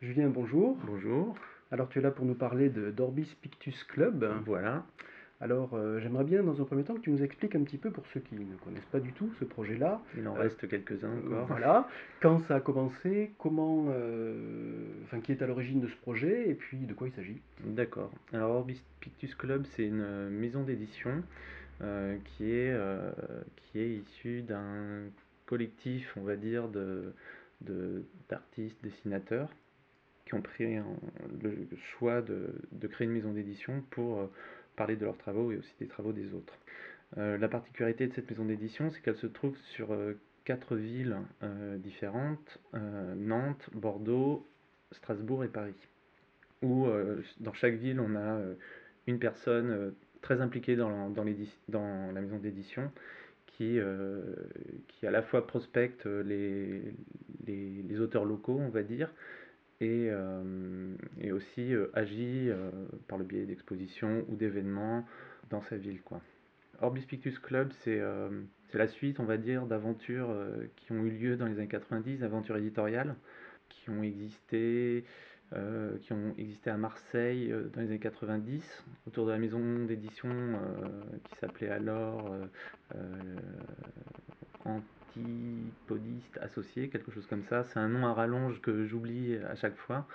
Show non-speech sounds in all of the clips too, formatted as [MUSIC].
Julien, bonjour. Bonjour. Alors tu es là pour nous parler de d'Orbis Pictus Club. Voilà. Alors euh, j'aimerais bien dans un premier temps que tu nous expliques un petit peu pour ceux qui ne connaissent pas du tout ce projet-là. Il en Euh, reste quelques-uns encore. Voilà, quand ça a commencé, comment, euh, enfin qui est à l'origine de ce projet et puis de quoi il s'agit. D'accord. Alors Orbis Pictus Club, c'est une euh, maison d'édition euh, qui est, euh, qui est issue d'un collectif, on va dire, de, de- d'artistes, dessinateurs, qui ont pris le choix de, créer une maison d'édition pour euh, parler de leurs travaux et aussi des travaux des autres. Euh, la particularité de cette maison d'édition, c'est qu'elle se trouve sur euh, quatre villes différentes, Nantes, Bordeaux, Strasbourg et Paris. Où dans chaque ville, on a une personne très impliquée dans la, maison d'édition qui, qui à la fois prospecte les auteurs locaux, on va dire, et, euh, et aussi euh, agit euh, par le biais d'expositions ou d'événements dans sa ville. Quoi. Orbis Pictus Club, c'est la suite, on va dire, d'aventures qui ont eu lieu dans les années 90, aventures éditoriales, qui ont existé, qui ont existé à Marseille dans les années 90, autour de la maison d'édition qui s'appelait alors Associé, quelque chose comme ça. C'est un nom à rallonge que j'oublie à chaque fois.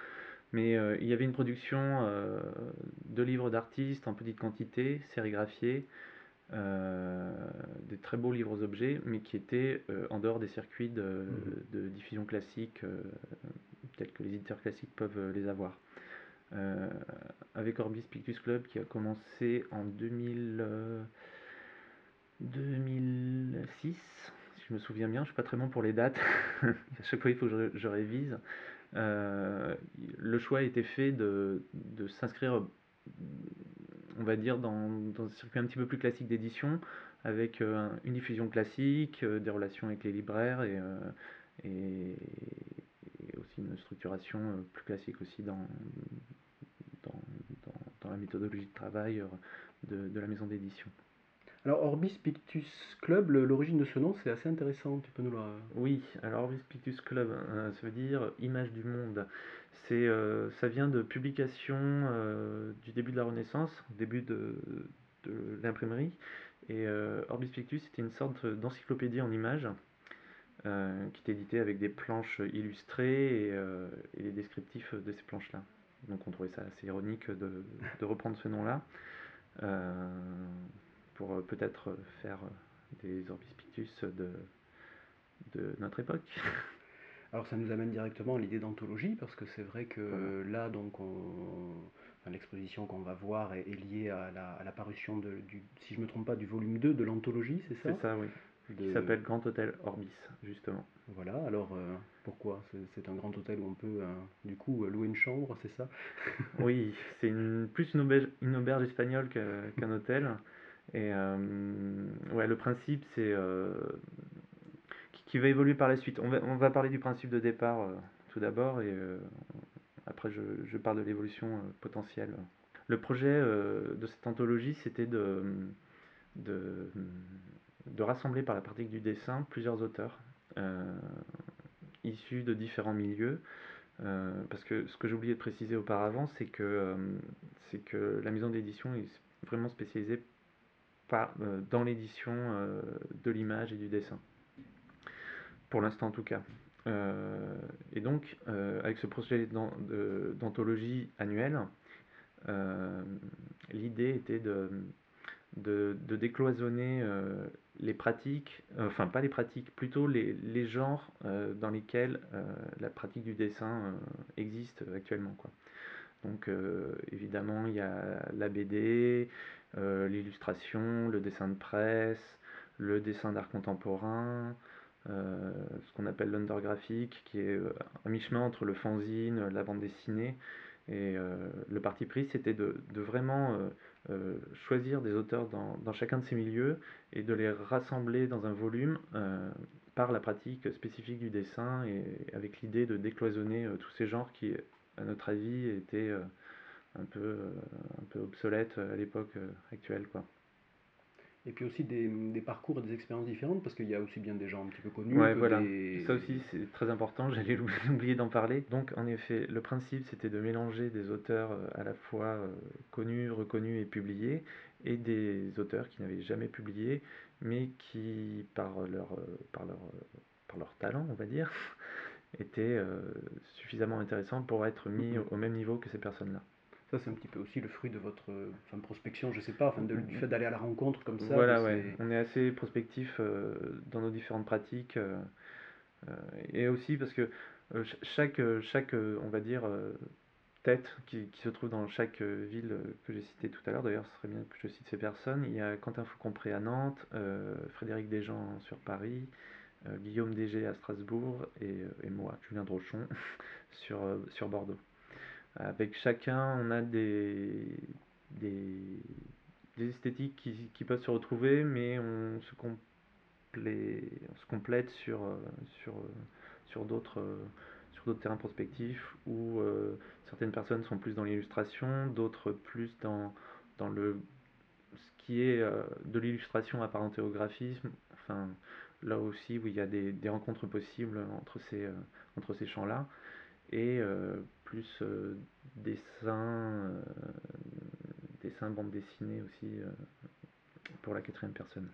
Mais euh, il y avait une production euh, de livres d'artistes en petite quantité, sérigraphiés, euh, des très beaux livres objets, mais qui étaient en dehors des circuits de, de diffusion classique, tels que les éditeurs classiques peuvent les avoir. Avec Orbis Pictus Club qui a commencé en 2000, euh, 2006, je me souviens bien, je suis pas très bon pour les dates, [LAUGHS] à chaque fois il faut que je, révise. Euh, le choix a été fait de, de s'inscrire, on va dire, dans, dans un circuit un petit peu plus classique d'édition, avec euh, une diffusion classique, euh, des relations avec les libraires et, et, et aussi une structuration plus classique aussi dans, dans, dans- la méthodologie de travail de, de la maison d'édition. Alors Orbis Pictus Club, l'origine de ce nom c'est assez intéressant. Tu peux nous le. Oui, alors Orbis Pictus Club, euh, ça veut dire image du monde. Euh, ça vient de publications euh, du début de la Renaissance, début de, de l'imprimerie. Et Orbis Pictus, c'était une sorte d'encyclopédie en images qui était éditée avec des planches illustrées et, et les descriptifs de ces planches-là. Donc on trouvait ça assez ironique de, de reprendre ce nom-là pour euh, peut-être faire euh, des Orbis Pictus de, de notre époque. [LAUGHS] Alors ça nous amène directement à l'idée d'anthologie parce que c'est vrai que Voilà. là donc enfin, l'exposition qu'on va voir est, est liée à la, à la parution de, du, si je me trompe pas, du volume 2 de l'anthologie, c'est ça? C'est ça, oui. De- Qui s'appelle Grand Hôtel Orbis, justement. Voilà, alors euh, pourquoi? C'est un grand hôtel où on peut euh, du coup euh, louer une chambre, c'est ça? Oui, c'est une, plus une auberge, une auberge espagnole qu'un [LAUGHS] hôtel. Et euh, ouais, le principe, c'est euh, qui, va évoluer par la suite. On va, on va parler du principe de départ euh, tout d'abord, et après je, je parle de l'évolution potentielle. Le projet de cette anthologie, c'était de, de, de rassembler par la pratique du dessin plusieurs auteurs issus de différents milieux. Parce que ce que j'ai oublié de préciser auparavant, c'est que, euh, que la maison d'édition est vraiment spécialisée par, euh, dans l'édition euh, de l'image et du dessin. Pour l'instant en tout cas. Euh, et donc, avec ce projet d'anthologie annuelle, l'idée était de, décloisonner les pratiques, enfin pas les pratiques, plutôt les, genres dans lesquels la pratique du dessin existe actuellement. Quoi. Donc évidemment, il y a la BD, l'illustration, le dessin de presse, le dessin d'art contemporain, euh, ce qu'on appelle l'undergraphique, qui est euh, un mi-chemin entre le fanzine, la bande dessinée. Et euh, le parti pris, c'était de, vraiment euh, euh, choisir des auteurs dans, dans chacun de ces milieux et de les rassembler dans un volume euh, par la pratique spécifique du dessin et avec l'idée de décloisonner euh, tous ces genres qui, à notre avis, étaient euh, un, peu, euh, un peu obsolètes à l'époque euh, actuelle. Quoi. Et puis aussi des, des parcours et des expériences différentes, parce qu'il y a aussi bien des gens un petit peu connus Ouais, que voilà. des... Ça aussi, c'est très important, [LAUGHS] j'allais oublier d'en parler. Donc, en effet, le principe, c'était de mélanger des auteurs euh, à la fois euh, connus, reconnus et publiés, et des auteurs qui n'avaient jamais publié, mais qui, par leur, euh, par leur, euh, par leur talent, on va dire, [LAUGHS] étaient euh, suffisamment intéressants pour être mis Mhm. au au même niveau que ces personnes-là. Ça, c'est un petit peu aussi le fruit de votre enfin, prospection, je sais pas, enfin, de- du fait d'aller à la rencontre comme ça. Voilà, ouais. On est assez prospectif euh, dans nos différentes pratiques. euh, euh, et aussi parce que ch- chaque, chaque on va dire, tête qui, qui se trouve dans chaque ville que j'ai citée tout à l'heure, d'ailleurs, ce serait bien que je cite ces personnes. Il y a Quentin Faucompré à Nantes, euh, Frédéric Desjean sur Paris, Guillaume Dégé à Strasbourg et, et moi, Julien Drochon, [LAUGHS] sur, sur Bordeaux. Avec chacun, on a des, des, esthétiques qui, qui peuvent se retrouver, mais on se, complé- se complète sur, euh, sur, euh, sur d'autres euh, d'autres terrains prospectifs où certaines personnes sont plus dans l'illustration, d'autres plus dans, dans le, ce qui est de l'illustration apparentée au graphisme. Enfin, là aussi où il y a des, des rencontres possibles entre ces, ces champs-là. Et plus euh, dessin, euh, dessin, bande dessinée aussi euh, pour la quatrième personne.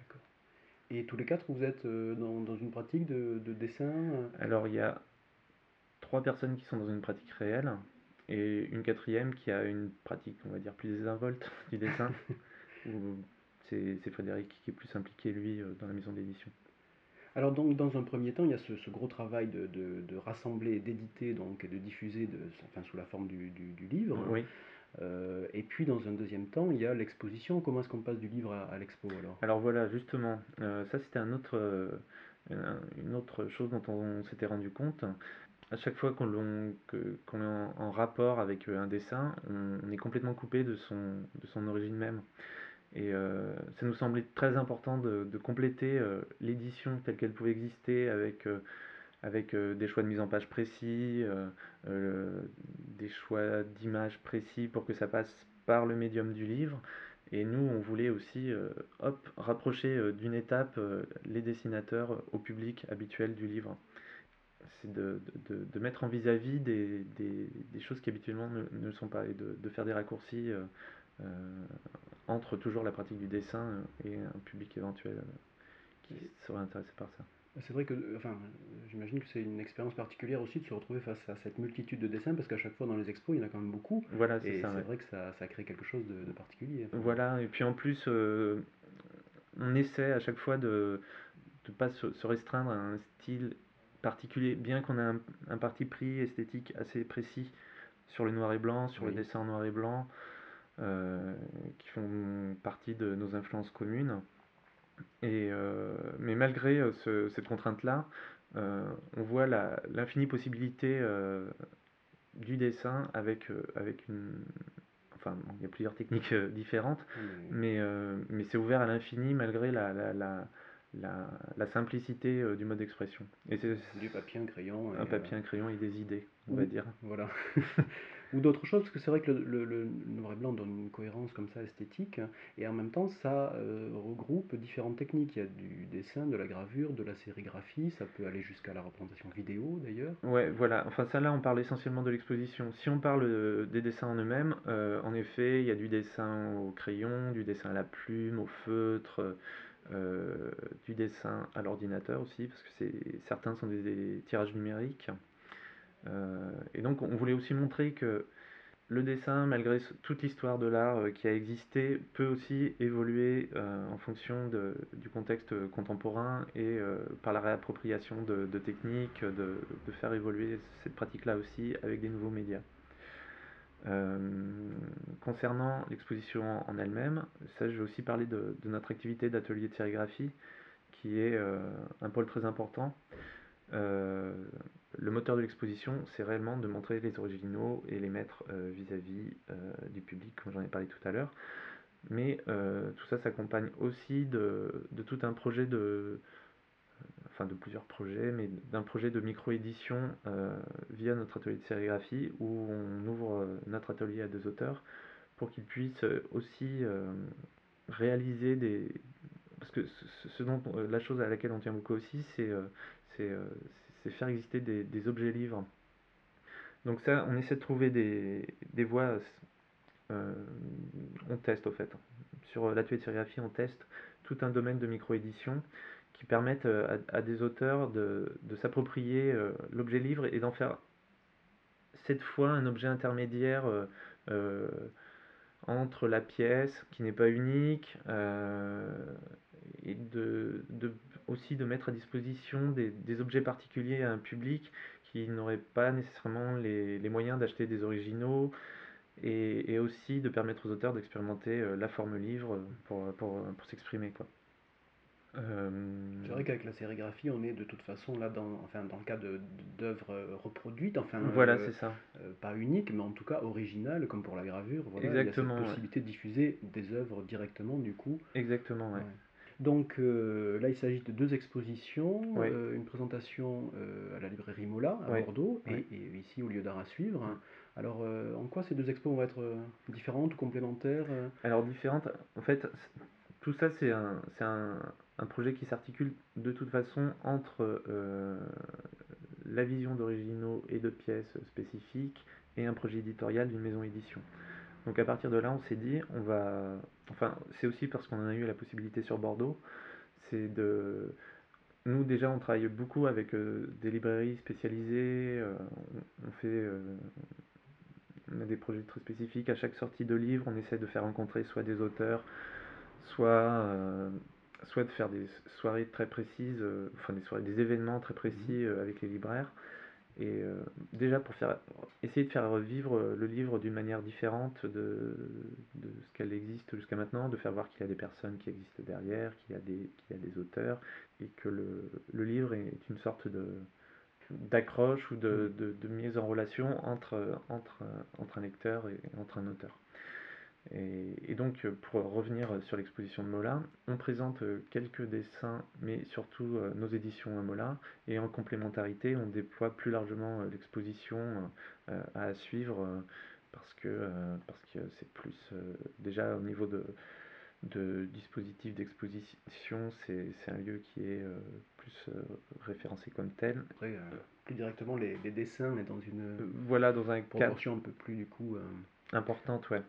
Et tous les quatre, vous êtes euh, dans, dans une pratique de, de dessin euh, Alors il y a trois personnes qui sont dans une pratique réelle et une quatrième qui a une pratique, on va dire, plus désinvolte [LAUGHS] du dessin. [LAUGHS] c'est Frédéric qui est plus impliqué, lui, euh, dans la maison d'édition. Alors donc dans un premier temps, il y a ce, ce gros travail de, de- de rassembler, d'éditer donc et de diffuser de, enfin, sous la forme du, du- du livre. Oui. Euh, et puis dans un deuxième temps, il y a l'exposition. Comment est-ce qu'on passe du livre à, à l'expo alors? Alors voilà, justement, euh, ça c'était un autre, euh, un- une autre chose dont on s'était rendu compte. À chaque fois qu'on est en, en rapport avec un dessin, on, on est complètement coupé de son, de son origine même. Et euh, ça nous semblait très important de, de compléter euh, l'édition telle qu'elle pouvait exister avec, euh, avec des choix de mise en page précis, des choix d'images précis pour que ça passe par le médium du livre. Et nous, on voulait aussi hop, rapprocher d'une étape les dessinateurs au public habituel du livre. C'est de, de- de- mettre en vis-à-vis des, des- des choses qui habituellement ne, ne le sont pas et de, faire des raccourcis entre toujours la pratique du dessin euh, et un public éventuel euh, qui serait intéressé par ça. C'est vrai que, enfin, euh, j'imagine que c'est une expérience particulière aussi de se retrouver face à cette multitude de dessins parce qu'à chaque fois dans les expos, il y en a quand même beaucoup. Voilà, Et c'est c'est ça. ouais. vrai que ça, ça crée quelque chose de, de particulier. Voilà, et puis en plus, euh, on essaie à chaque fois de ne pas se, se restreindre à un style particulier, bien qu'on ait un, un parti pris esthétique assez précis sur le noir et blanc, sur le dessin en noir et blanc, euh, qui font partie de nos influences communes. Et, euh, mais malgré euh, ce- cette contrainte-là, euh, on voit l'infinie possibilité euh, du dessin avec, euh, avec une... Enfin, bon, il y a plusieurs techniques euh, différentes, Mais- mais, euh, mais c'est ouvert à l'infini malgré la, la, la, la, la simplicité euh, du mode d'expression. Et c'est du papier, un crayon. et, un euh, papier, un crayon et des idées, on va dire. Voilà. [LAUGHS] Ou d'autres choses, parce que c'est vrai que le, le- noir et blanc donne une cohérence comme ça esthétique, et en même temps ça euh, regroupe différentes techniques. Il y a du dessin, de la gravure, de la sérigraphie, ça peut aller jusqu'à la représentation vidéo d'ailleurs. Ouais, voilà. Enfin, ça là, on parle essentiellement de l'exposition. Si on parle euh, des dessins en eux-mêmes, euh, en effet, il y a du dessin au crayon, du dessin à la plume, au feutre, du dessin à l'ordinateur aussi, parce que certains sont des tirages numériques. Euh, et donc, on voulait aussi montrer que le dessin, malgré toute l'histoire de l'art euh, qui a existé, peut aussi évoluer euh, en fonction du contexte contemporain et par la réappropriation de, techniques, de, faire évoluer cette pratique-là aussi avec des nouveaux médias. Concernant l'exposition en elle-même, ça, je vais aussi parler de, notre activité d'atelier de sérigraphie, qui est un pôle très important. Euh, le moteur de l'exposition, c'est réellement de montrer les originaux et les mettre euh, vis-à-vis euh, du public, comme j'en ai parlé tout à l'heure. Mais tout ça s'accompagne aussi de, tout un projet de, enfin de plusieurs projets, mais d'un projet de micro-édition via notre atelier de sérigraphie où on ouvre notre atelier à deux auteurs pour qu'ils puissent aussi réaliser des, parce que ce, dont, la chose à laquelle on tient beaucoup aussi, c'est c'est faire exister des, objets livres. Donc ça, on essaie de trouver des, voies, on teste au fait. Sur l'atelier de sérigraphie, on teste tout un domaine de micro-édition qui permettent à, des auteurs de, s'approprier l'objet livre et d'en faire cette fois un objet intermédiaire entre la pièce qui n'est pas unique euh, et de, aussi de mettre à disposition des, objets particuliers à un public qui n'aurait pas nécessairement les, moyens d'acheter des originaux et, aussi de permettre aux auteurs d'expérimenter euh, la forme livre pour, pour, pour s'exprimer. quoi. Euh, c'est vrai qu'avec la sérigraphie, on est de toute façon là dans, enfin, dans le cas d'œuvres reproduites, enfin, voilà, euh, c'est ça. Euh, pas uniques, mais en tout cas originales, comme pour la gravure. Voilà, Exactement. Il y a cette possibilité de diffuser des œuvres directement, du coup. Exactement, ouais. Donc là, il s'agit de deux expositions, une présentation à la librairie Mola à Bordeaux et, ici au lieu d'art à suivre. Alors, en quoi ces deux expos vont être différentes ou complémentaires Alors, différentes, en fait, tout ça, c'est un, un, un projet qui s'articule de toute façon entre euh, la vision d'originaux et de pièces spécifiques et un projet éditorial d'une maison édition. Donc à partir de là, on s'est dit, on va, enfin c'est aussi parce qu'on en a eu la possibilité sur Bordeaux, c'est de, nous déjà on travaille beaucoup avec euh, des librairies spécialisées, euh, on, fait, on a des projets très spécifiques. À chaque sortie de livre, on essaie de faire rencontrer soit des auteurs, soit soit de faire des soirées très précises, euh, enfin des soirées, des événements très précis euh, avec les libraires. Et euh, déjà pour faire, essayer de faire revivre le livre d'une manière différente de, ce qu'elle existe jusqu'à maintenant, de faire voir qu'il y a des personnes qui existent derrière, qu'il y a des, auteurs, et que le, livre est une sorte d'accroche ou de, mise en relation entre, entre, entre un lecteur et entre un auteur. Et, donc, euh, pour revenir sur l'exposition de Mola, on présente euh, quelques dessins, mais surtout euh, nos éditions à Mola. Et en complémentarité, on déploie plus largement l'exposition à suivre parce que parce que c'est plus déjà au niveau de, de dispositif d'exposition, c'est un lieu qui est plus référencé comme tel. Après, plus directement, les, les, dessins, mais dans une voilà, dans un proportion un peu plus du coup importante, ouais.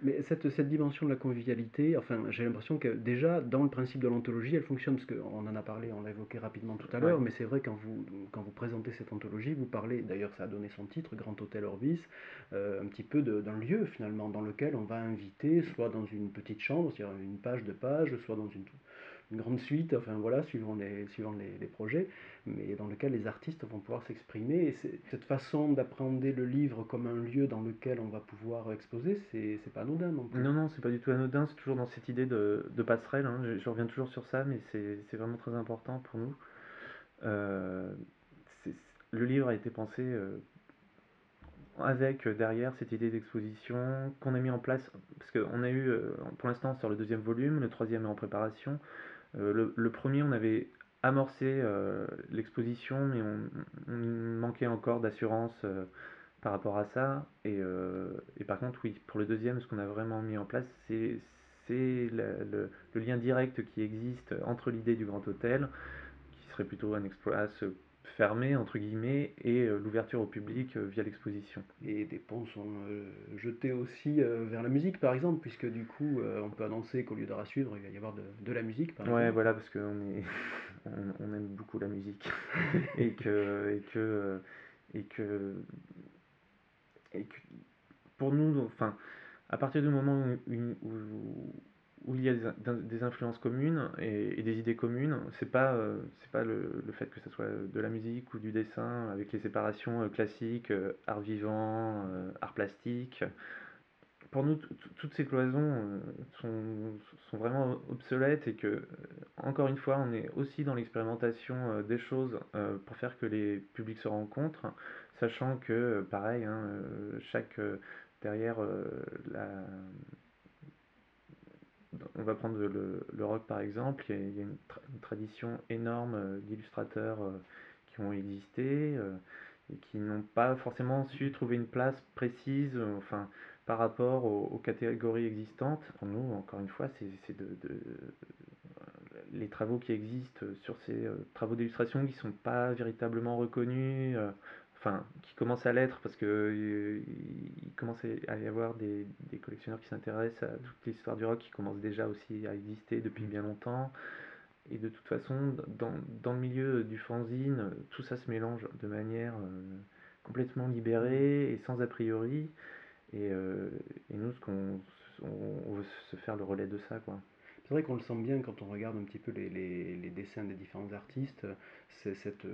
Mais cette, cette dimension de la convivialité, enfin, j'ai l'impression que déjà, dans le principe de l'anthologie, elle fonctionne, parce qu'on en a parlé, on l'a évoqué rapidement tout à l'heure, mais c'est vrai, quand vous, quand vous présentez cette anthologie, vous parlez, d'ailleurs ça a donné son titre, Grand Hôtel Orbis, euh, un petit peu d'un lieu finalement, dans lequel on va inviter, soit dans une petite chambre, c'est-à-dire une page de page, soit dans une une grande suite, enfin voilà, suivant les, suivant les, projets, mais dans lequel les artistes vont pouvoir s'exprimer. Et cette façon d'appréhender le livre comme un lieu dans lequel on va pouvoir exposer, c'est pas anodin non plus. Non, non, c'est pas du tout anodin, c'est toujours dans cette idée de, de passerelle, hein. je, reviens toujours sur ça, mais c'est vraiment très important pour nous. Euh, le livre a été pensé euh, avec euh, derrière cette idée d'exposition qu'on a mis en place, parce qu'on a eu pour l'instant sur le deuxième volume, le troisième est en préparation, euh, le, premier, on avait amorcé euh, l'exposition, mais on, manquait encore d'assurance euh, par rapport à ça. Et, par contre, oui, pour le deuxième, ce qu'on a vraiment mis en place, c'est le, le, lien direct qui existe entre l'idée du grand hôtel, qui serait plutôt un exploit fermé entre guillemets et euh, l'ouverture au public euh, via l'exposition. Et des ponts sont euh, jetés aussi vers la musique par exemple, puisque du coup on peut annoncer qu'au lieu d'art à suivre, il va y avoir de, la musique. Par ouais, voilà, parce qu'on est [LAUGHS] on, aime beaucoup la musique [LAUGHS] et que et que et que et que pour nous, enfin, à partir du moment où, où où il y a des, influences communes et, des idées communes. C'est pas euh, pas le, le, fait que ce soit de la musique ou du dessin avec les séparations euh, classiques, euh, art vivant, art plastique. Pour nous, toutes ces cloisons sont, sont, vraiment obsolètes et que, encore une fois, on est aussi dans l'expérimentation des choses pour faire que les publics se rencontrent, sachant que, pareil, hein, chaque derrière la on va prendre le, rock par exemple, il y a, une, tradition énorme euh, d'illustrateurs euh, qui ont existé euh, et qui n'ont pas forcément su trouver une place précise enfin, par rapport aux, catégories existantes. Pour nous, encore une fois, c'est de, les travaux qui existent sur ces travaux d'illustration qui ne sont pas véritablement reconnus, enfin qui commencent à l'être parce que il commence à y avoir des, des collectionneurs qui s'intéressent à toute l'histoire du rock qui commence déjà aussi à exister depuis bien longtemps. Et de toute façon, dans, dans le milieu du fanzine, tout ça se mélange de manière complètement libérée et sans a priori. Et, et nous, ce qu'on on, veut se faire le relais de ça, quoi. C'est vrai qu'on le sent bien quand on regarde un petit peu les, les, les dessins des différents artistes. C'est cette,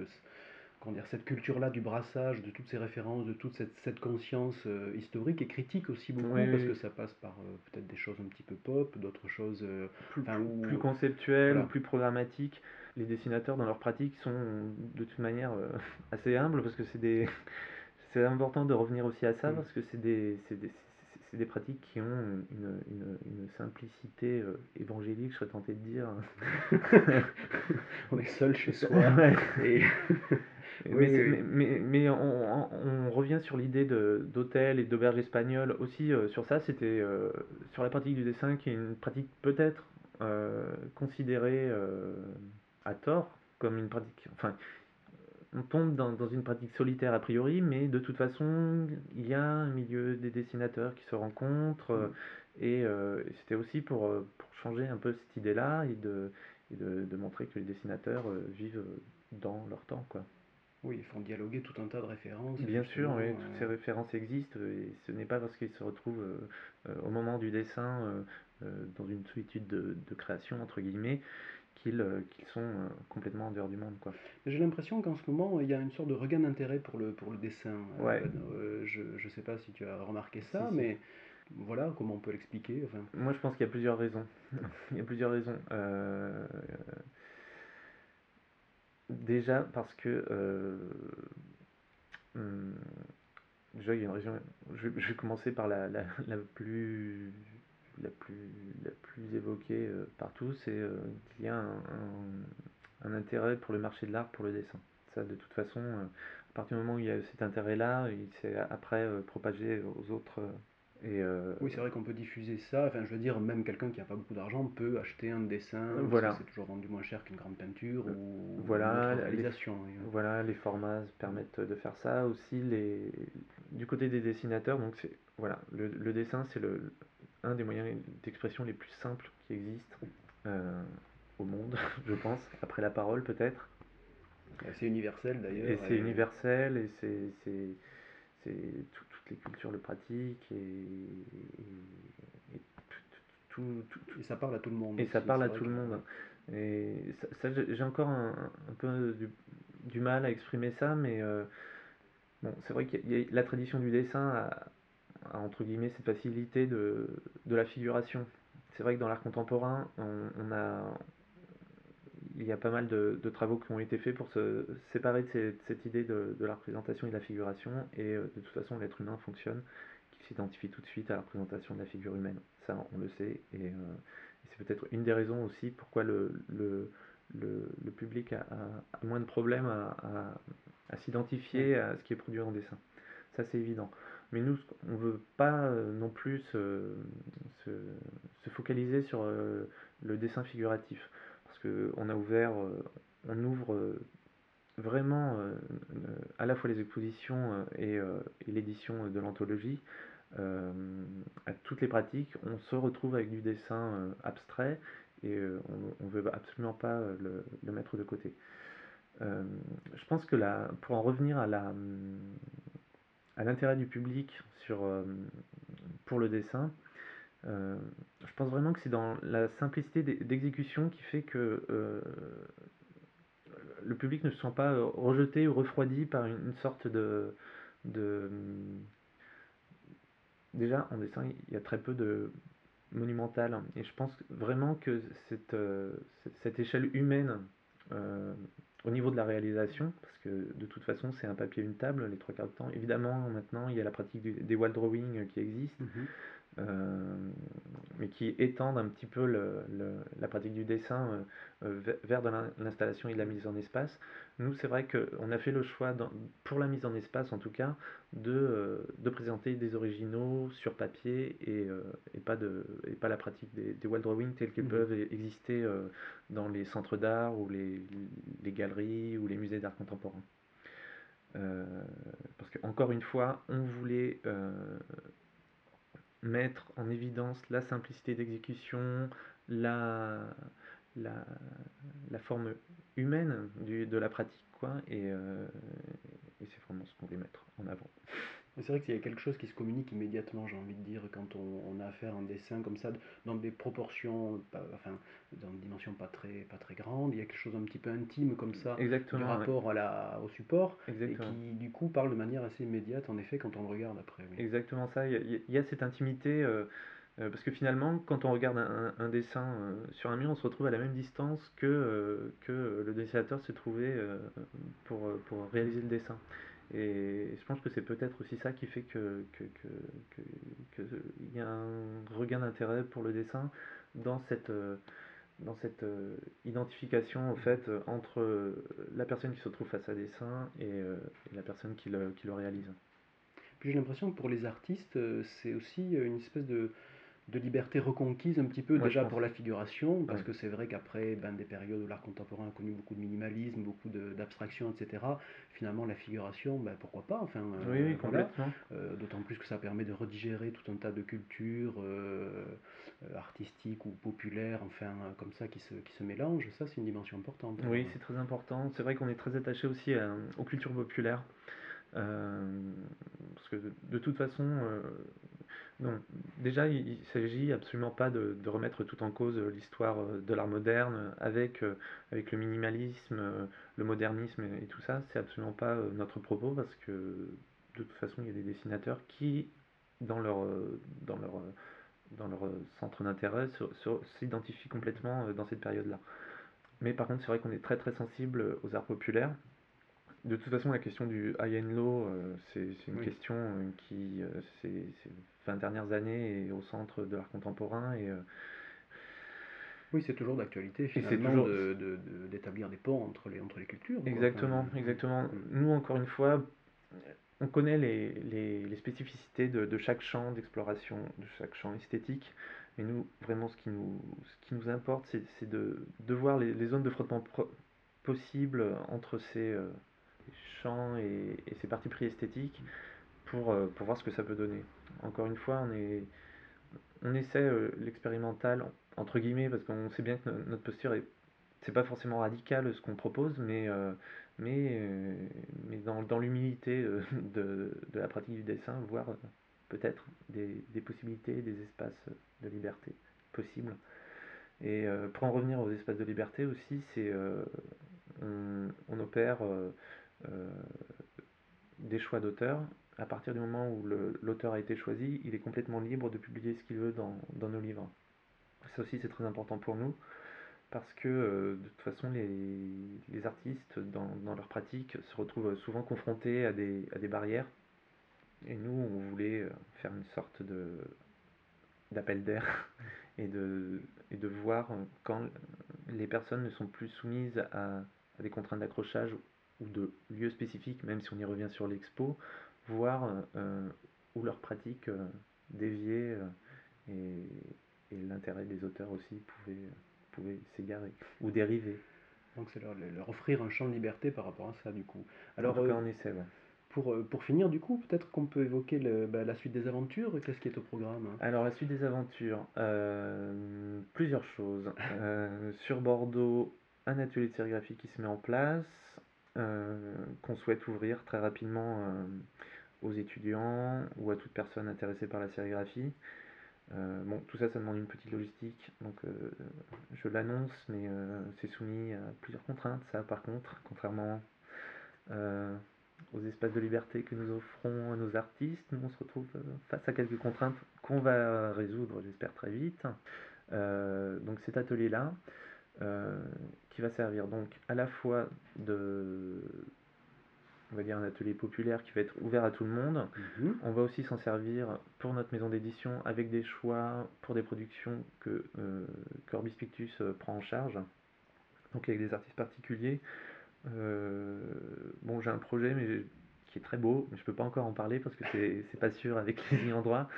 dire, cette culture-là du brassage, de toutes ces références, de toute cette, cette conscience euh, historique et critique aussi beaucoup, parce que ça passe par euh, peut-être des choses un petit peu pop, d'autres choses euh, plus, plus, conceptuelles, plus programmatiques. Les dessinateurs dans leur pratique sont de toute manière assez humbles, parce que c'est des... [LAUGHS] c'est important de revenir aussi à ça, mm. parce que c'est des, des, c'est des pratiques qui ont une, une, une simplicité évangélique, je serais tenté de dire. [LAUGHS] on est seul chez [LAUGHS] soi. Et... mais, mais, mais, on, on, revient sur l'idée d'hôtel et d'auberge espagnole aussi euh, sur ça, c'était euh, sur la pratique du dessin qui est une pratique peut-être considérée à tort comme une pratique, enfin on tombe dans, une pratique solitaire a priori, mais de toute façon, il y a un milieu des dessinateurs qui se rencontrent, mm. et euh, c'était aussi pour, euh, pour, changer un peu cette idée-là et, de, de, montrer que les dessinateurs euh, vivent dans leur temps. Quoi. Oui, ils font dialoguer tout un tas de références. Bien sûr, oui, toutes ces références existent, et ce n'est pas parce qu'ils se retrouvent au moment du dessin dans une solitude de, de création, entre guillemets, qu'ils euh, sont euh, complètement en dehors du monde. J'ai l'impression qu'en ce moment, il y a une sorte de regain d'intérêt pour le, pour le dessin. Euh, je ne sais pas si tu as remarqué ça, mais voilà, comment on peut l'expliquer enfin... Moi, je pense qu'il y a plusieurs raisons. [LAUGHS] il y a plusieurs raisons. Déjà parce que... Hmm, déjà, il y a une région... Je, vais commencer par la, la, la plus la plus, la plus évoquée euh, partout, c'est euh, qu'il y a un, un, intérêt pour le marché de l'art, pour le dessin. Ça, de toute façon, euh, à partir du moment où il y a cet intérêt-là, il s'est après propagé aux autres. Et Oui, c'est vrai qu'on peut diffuser ça. Enfin, je veux dire, même quelqu'un qui n'a pas beaucoup d'argent peut acheter un dessin. Voilà. C'est toujours vendu moins cher qu'une grande peinture ou voilà, une réalisation. Les, voilà, les formats permettent de faire ça. Aussi, les, du côté des dessinateurs, donc c'est voilà, le, le dessin, c'est le, un des moyens d'expression les plus simples qui existent euh, au monde, [LAUGHS] je pense, après la parole peut-être. C'est universel d'ailleurs. Et c'est universel et c'est toutes les cultures le pratiquent et, tout, et, ça parle à tout le monde. Et ça parle à tout le monde. Et ça, j'ai encore un, peu du, mal à exprimer ça, mais euh, bon, c'est vrai a la tradition du dessin a, entre guillemets cette facilité de, de la figuration. C'est vrai que dans l'art contemporain, on, a, il y a pas mal de, travaux qui ont été faits pour se séparer de cette, idée de, la représentation et de la figuration. Et euh, de toute façon, l'être humain fonctionne, qui s'identifie tout de suite à la représentation de la figure humaine. Ça, on le sait. Et, euh, c'est peut-être une des raisons aussi pourquoi le, le, le, public a, moins de problèmes à, à, s'identifier à ce qui est produit en dessin. Ça, c'est évident. Mais nous, on ne veut pas euh, non plus se, se, focaliser sur le dessin figuratif. Qu'on a ouvert, euh, on ouvre vraiment à la fois les expositions et, l'édition de l'anthologie à toutes les pratiques. On se retrouve avec du dessin abstrait et on ne veut absolument pas le, mettre de côté. je pense que là, pour en revenir à l'intérêt du public sur, euh, pour le dessin. Euh, je pense vraiment que c'est dans la simplicité d'exécution qui fait que euh, le public ne se sent pas rejeté ou refroidi par une, sorte de, de... Déjà, en dessin, il y a très peu de monumental. Et je pense vraiment que cette, cette, échelle humaine au niveau de la réalisation, parce que de toute façon c'est un papier une table les trois quarts de temps. Évidemment maintenant il y a la pratique des wall drawing qui existe, mhm. Euh, mais qui étendent un petit peu la pratique du dessin euh, euh, vers de l'installation et de la mise en espace. Nous, c'est vrai qu'on a fait le choix, pour la mise en espace en tout cas, de, de présenter des originaux sur papier et, et, pas, de, et pas la pratique des, des wall drawing tels qu'ils mmh. peuvent exister dans les centres d'art ou les, les, galeries ou les musées d'art contemporain. parce qu'encore une fois, on voulait mettre en évidence la simplicité d'exécution, la, la, forme humaine du, de la pratique, quoi, et, euh, et c'est vraiment ce qu'on veut mettre en avant. C'est vrai qu'il y a quelque chose qui se communique immédiatement, j'ai envie de dire, quand on, a affaire à un dessin comme ça, dans des proportions, enfin, dans une dimension pas très, pas très grande. Il y a quelque chose un petit peu intime comme ça, Exactement, du rapport à la, au support, et qui du coup parle de manière assez immédiate, en effet, quand on le regarde après. Exactement ça, il y, a, cette intimité. Euh, euh, parce que finalement, quand on regarde un, dessin euh, sur un mur, on se retrouve à la même distance que, que le dessinateur se trouvait pour, pour réaliser le dessin. Et je pense que c'est peut-être aussi ça qui fait que, y a un regain d'intérêt pour le dessin dans cette, dans cette euh, identification en fait entre la personne qui se trouve face à dessin et, euh, et la personne qui le, qui le réalise. J'ai l'impression que pour les artistes, euh, c'est aussi une espèce de, de liberté reconquise un petit peu déjà pour la figuration, parce que c'est vrai qu'après ben, des périodes où l'art contemporain a connu beaucoup de minimalisme, beaucoup d'abstraction, etc., finalement la figuration, ben, pourquoi pas enfin, euh, complètement. Euh, d'autant plus que ça permet de redigérer tout un tas de cultures euh, artistiques ou populaires, enfin comme ça, qui se, qui se mélangent, ça c'est une dimension importante. Oui, c'est très important. C'est vrai qu'on est très attaché aussi aux cultures populaires. parce que de, toute façon, non, déjà, il ne s'agit absolument pas de, remettre tout en cause euh, l'histoire euh, de l'art moderne avec, euh, avec le minimalisme, le modernisme et, tout ça. C'est absolument pas notre propos parce que de toute façon, il y a des dessinateurs qui, dans leur, dans leur, dans leur centre d'intérêt, s'identifient complètement dans cette période-là. Mais par contre, c'est vrai qu'on est très très sensible aux arts populaires de toute façon, la question du high and low, euh, c'est une question euh, qui, euh, ces 20 dernières années, est au centre de l'art contemporain. Et, oui, c'est toujours d'actualité finalement d'établir des ponts entre les, entre les cultures. Exactement, exactement. Mm. Nous, encore une fois, on connaît les, les, les spécificités de, de, chaque champ d'exploration, de chaque champ esthétique. Et nous, vraiment, ce qui nous, ce qui nous importe, c'est de, de voir les, les zones de frottement possibles entre ces et, ses parties pris esthétiques pour, euh, pour voir ce que ça peut donner. Encore une fois, on, est, on essaie euh, l'expérimental, entre guillemets, parce qu'on sait bien que notre posture est c'est pas forcément radical ce qu'on propose, mais, euh, mais, mais dans, dans l'humilité de, de, la pratique du dessin, voir peut-être des, des, possibilités, des espaces de liberté possibles. Et pour en revenir aux espaces de liberté aussi, c'est on, opère des choix d'auteur. À partir du moment où l'auteur a été choisi, il est complètement libre de publier ce qu'il veut dans, nos livres. Ça aussi, c'est très important pour nous parce que euh, de toute façon, les, artistes, dans, leur pratique, se retrouvent souvent confrontés à des, barrières. Et nous, on voulait euh, faire une sorte de d'appel d'air [LAUGHS] et de, voir quand les personnes ne sont plus soumises à des contraintes d'accrochage ou de lieux spécifiques, même si on y revient sur l'expo, voir euh, où leur pratique euh, déviait euh, et, l'intérêt des auteurs aussi pouvait, pouvait s'égarer ou dériver. Donc c'est leur, leur, offrir un champ de liberté par rapport à ça du coup. Alors, en on essaie, Pour, pour, finir, du coup, peut-être qu'on peut évoquer le, bah, la suite des aventures. Qu'est-ce qui est au programme Alors, la suite des aventures, plusieurs choses. sur Bordeaux, un atelier de sérigraphie qui se met en place. Euh, qu'on souhaite ouvrir très rapidement euh, aux étudiants ou à toute personne intéressée par la sérigraphie. Euh, bon, tout ça, ça demande une petite logistique, donc je l'annonce, mais c'est soumis à plusieurs contraintes, ça par contre, contrairement aux espaces de liberté que nous offrons à nos artistes, nous on se retrouve face à quelques contraintes qu'on va résoudre, j'espère, très vite. donc cet atelier-là, qui va servir donc à la fois de on va dire un atelier populaire qui va être ouvert à tout le monde. Mhm. On va aussi s'en servir pour notre maison d'édition avec des choix pour des productions que, euh, Orbis Pictus euh, prend en charge, donc avec des artistes particuliers. Euh, bon, j'ai un projet mais qui est très beau, mais je ne peux pas encore en parler parce que c'est pas sûr avec les endroits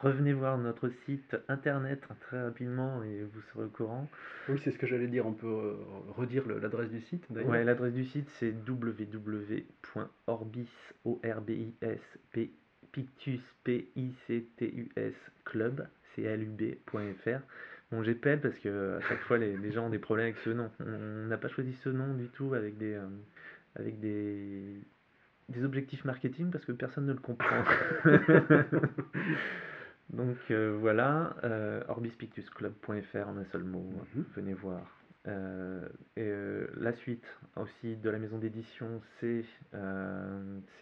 revenez voir notre site internet très rapidement et vous serez au courant. Oui, c'est ce que j'allais dire. On peut euh, redire l'adresse du site d'ailleurs. Ouais, l'adresse du site c'est www.orbis, pictus, p i c t u s club, club.fr. Bon, j'épelle parce que à chaque fois les, les, gens ont des problèmes avec ce nom. On n'a pas choisi ce nom du tout avec des, euh, avec des, des objectifs marketing parce que personne ne le comprend. [LAUGHS] [LAUGHS] Donc euh, voilà, euh, orbispictusclub.fr en un seul mot, mhm. venez voir. Euh, et la suite aussi de la maison d'édition, c'est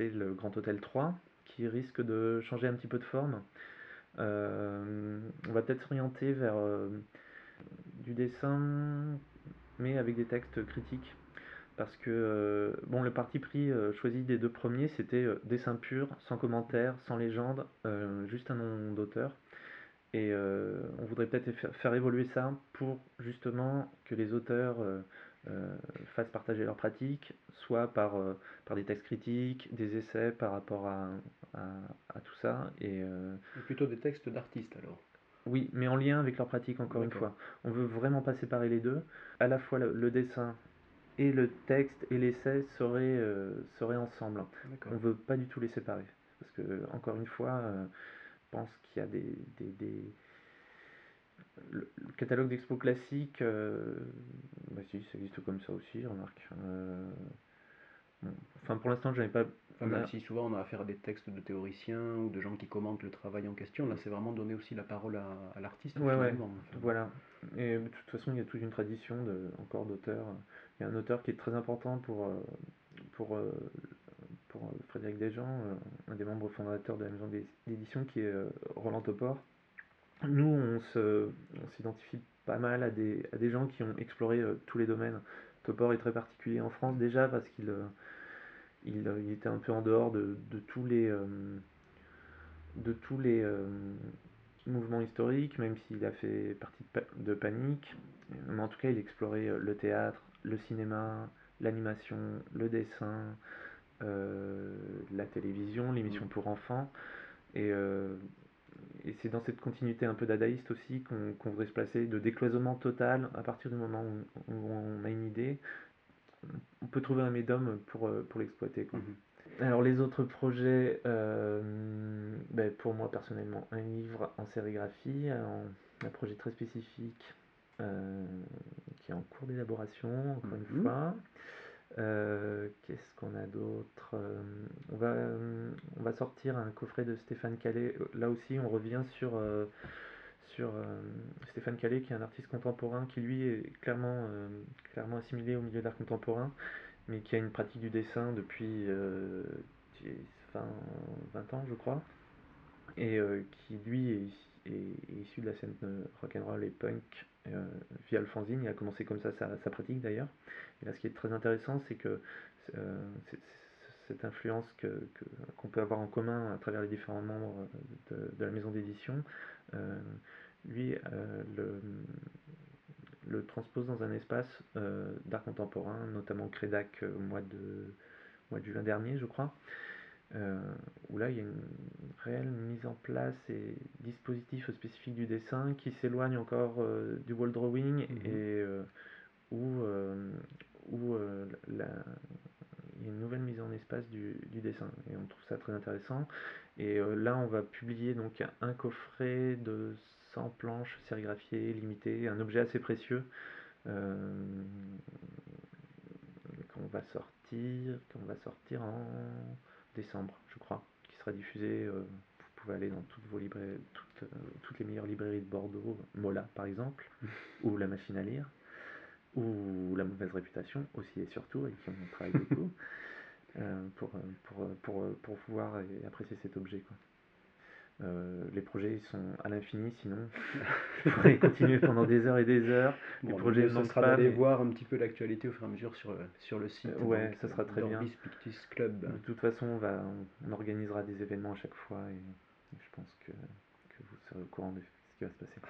le Grand Hôtel 3 qui risque de changer un petit peu de forme. on va peut-être s'orienter vers du dessin, mais avec des textes critiques parce que euh, bon, le parti pris euh, choisi des deux premiers, c'était euh, dessin pur, sans commentaire, sans légende, juste un nom d'auteur. Et on voudrait peut-être faire, évoluer ça pour justement que les auteurs fassent partager leurs pratiques, soit par, par des textes critiques, des essais par rapport à, à, tout ça. Et, plutôt des textes d'artistes alors oui, mais en lien avec leur pratique, encore une fois. On veut vraiment pas séparer les deux. À la fois le dessin et le texte et l'essai seraient, euh, seraient ensemble. On ne veut pas du tout les séparer. Parce que, encore une fois, euh, je pense qu'il y a des. des, des... Le, catalogue d'expo classique, euh, bah si, ça existe comme ça aussi, remarque. Enfin, pour l'instant, je n'avais pas. même si souvent on a affaire à des textes de théoriciens ou de gens qui commentent le travail en question, là c'est vraiment donner aussi la parole à, l'artiste. Ouais, ouais, voilà. Et de toute façon, il y a toute une tradition de, encore d'auteurs. Il y a un auteur qui est très important pour, euh, pour, euh, pour Frédéric Desjans, euh, un des membres fondateurs de la maison d'édition, qui est Roland Topor. Nous, on s'identifie pas mal à des, à des gens qui ont exploré tous les domaines. Topor est très particulier en France déjà parce qu'il il, était un peu en dehors de, de tous les, de tous les mouvements historiques, même s'il a fait partie de Panique. Mais en tout cas, il explorait le théâtre, le cinéma, l'animation, le dessin, euh, la télévision, l'émission pour enfants. Et, euh, et c'est dans cette continuité un peu dadaïste aussi qu'on voudrait se placer, de décloisonnement total à partir du moment où, on a une idée. On peut trouver un médium pour, euh, pour l'exploiter. Mhm. Alors les autres projets, ben, pour moi personnellement, un livre en sérigraphie, un projet très spécifique euh, qui est en cours d'élaboration, encore une mhm. fois. Euh, qu'est-ce qu'on a d'autre euh, on, va, on va sortir un coffret de Stéphane Calais. Là aussi, on revient sur, sur Stéphane Calais, qui est un artiste contemporain qui, lui, est clairement, clairement assimilé au milieu d'art contemporain, mais qui a une pratique du dessin depuis 20, 20 ans, je crois, et qui, lui, est, est, issu de la scène rock'n'roll et punk euh, via le fanzine. Il a commencé comme ça sa, pratique d'ailleurs. Et là, ce qui est très intéressant, c'est que euh, cette influence que, qu'on peut avoir en commun à travers les différents membres de, la maison d'édition, euh, lui le, le, transpose dans un espace d'art contemporain, notamment Crédac au mois de, mois de juin dernier, je crois. Euh, où là il y a une réelle mise en place et dispositif spécifique du dessin qui s'éloigne encore euh, du wall drawing mhm. et euh, où, où il y a une nouvelle mise en espace du, du, dessin et on trouve ça très intéressant et là on va publier donc un coffret de 100 planches sérigraphiées limitées un objet assez précieux qu'on va sortir qu'on va sortir en décembre, je crois, qui sera diffusé. Euh, vous pouvez aller dans toutes, vos librairies, toutes, euh, toutes, les meilleures librairies de Bordeaux, Mola par exemple, [LAUGHS] ou La Machine à lire, ou La Mauvaise Réputation aussi et surtout, avec qui on travaille beaucoup, [LAUGHS] euh, pour, pour, pour, pour, pouvoir apprécier cet objet. Quoi. Euh, les projets sont à l'infini, sinon [LAUGHS] je pourrais continuer pendant des heures et des heures. Bon, les projets ne sera d'aller mais voir un petit peu l'actualité au fur et à mesure sur, le- sur le site. Euh, ouais, donc, ça sera très bien. Pictus Club. De toute façon, on, va, on organisera des événements à chaque fois et, et je pense que, que vous serez au courant de ce qui va se passer.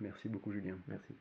Merci beaucoup, Julien. Merci.